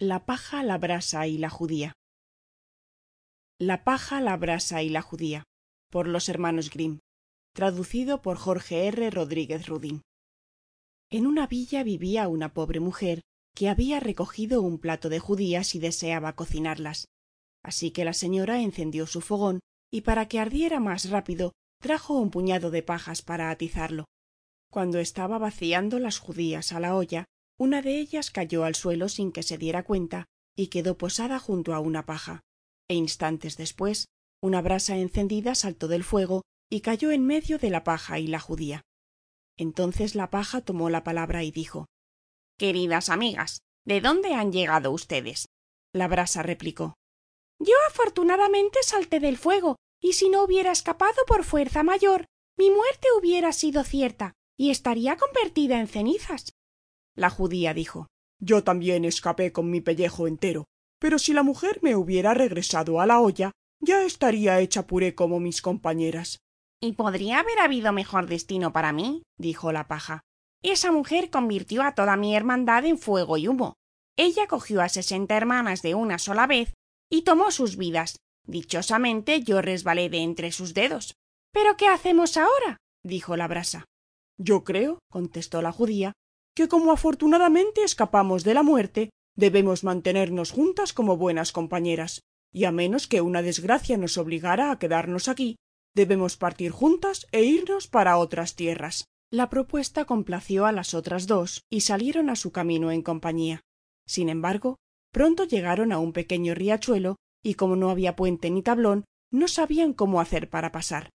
La paja, la brasa y la judía. La paja, la brasa y la judía. Por los hermanos Grimm. Traducido por Jorge R. Rodríguez Rudín. En una villa vivía una pobre mujer que había recogido un plato de judías y deseaba cocinarlas. Así que la señora encendió su fogón y para que ardiera más rápido trajo un puñado de pajas para atizarlo. Cuando estaba vaciando las judías a la olla, una de ellas cayó al suelo sin que se diera cuenta y quedó posada junto a una paja. E instantes después una brasa encendida saltó del fuego y cayó en medio de la paja y la judía. Entonces la paja tomó la palabra y dijo queridas amigas de dónde han llegado ustedes la brasa replicó yo afortunadamente salté del fuego y si no hubiera escapado por fuerza mayor mi muerte hubiera sido cierta y estaría convertida en cenizas la judía dijo. Yo también escapé con mi pellejo entero pero si la mujer me hubiera regresado a la olla ya estaría hecha puré como mis compañeras. Y podría haber habido mejor destino para mí dijo la paja. Esa mujer convirtió a toda mi hermandad en fuego y humo. Ella cogió a sesenta hermanas de una sola vez y tomó sus vidas. Dichosamente yo resbalé de entre sus dedos. Pero qué hacemos ahora dijo la brasa. Yo creo contestó la judía que como afortunadamente escapamos de la muerte debemos mantenernos juntas como buenas compañeras. Y a menos que una desgracia nos obligara a quedarnos aquí debemos partir juntas e irnos para otras tierras. La propuesta complació a las otras dos y salieron a su camino en compañía. Sin embargo pronto llegaron a un pequeño riachuelo y como no había puente ni tablón no sabían cómo hacer para pasar.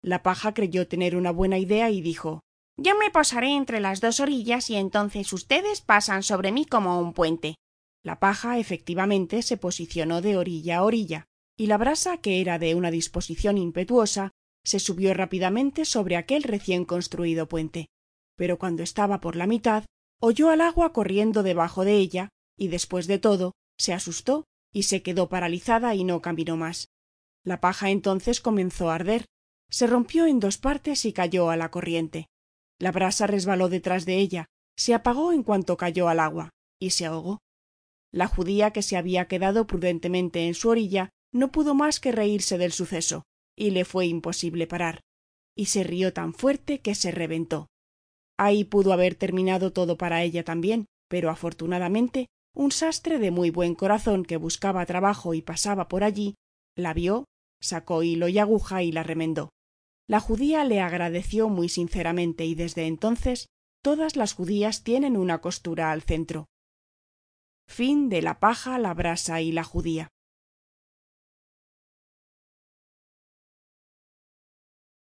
La paja creyó tener una buena idea y dijo yo me posaré entre las dos orillas y entonces ustedes pasan sobre mí como un puente. La paja efectivamente se posicionó de orilla a orilla y la brasa que era de una disposición impetuosa se subió rápidamente sobre aquel recién construido puente. Pero cuando estaba por la mitad oyó al agua corriendo debajo de ella y después de todo se asustó y se quedó paralizada y no caminó más. La paja entonces comenzó a arder se rompió en dos partes y cayó a la corriente la brasa resbaló detrás de ella se apagó en cuanto cayó al agua y se ahogó. La judía que se había quedado prudentemente en su orilla no pudo más que reírse del suceso y le fue imposible parar y se rió tan fuerte que se reventó. Ahí pudo haber terminado todo para ella también pero afortunadamente un sastre de muy buen corazón que buscaba trabajo y pasaba por allí la vio sacó hilo y aguja y la remendó la judía le agradeció muy sinceramente y desde entonces todas las judías tienen una costura al centro. Fin de la paja la brasa y la judía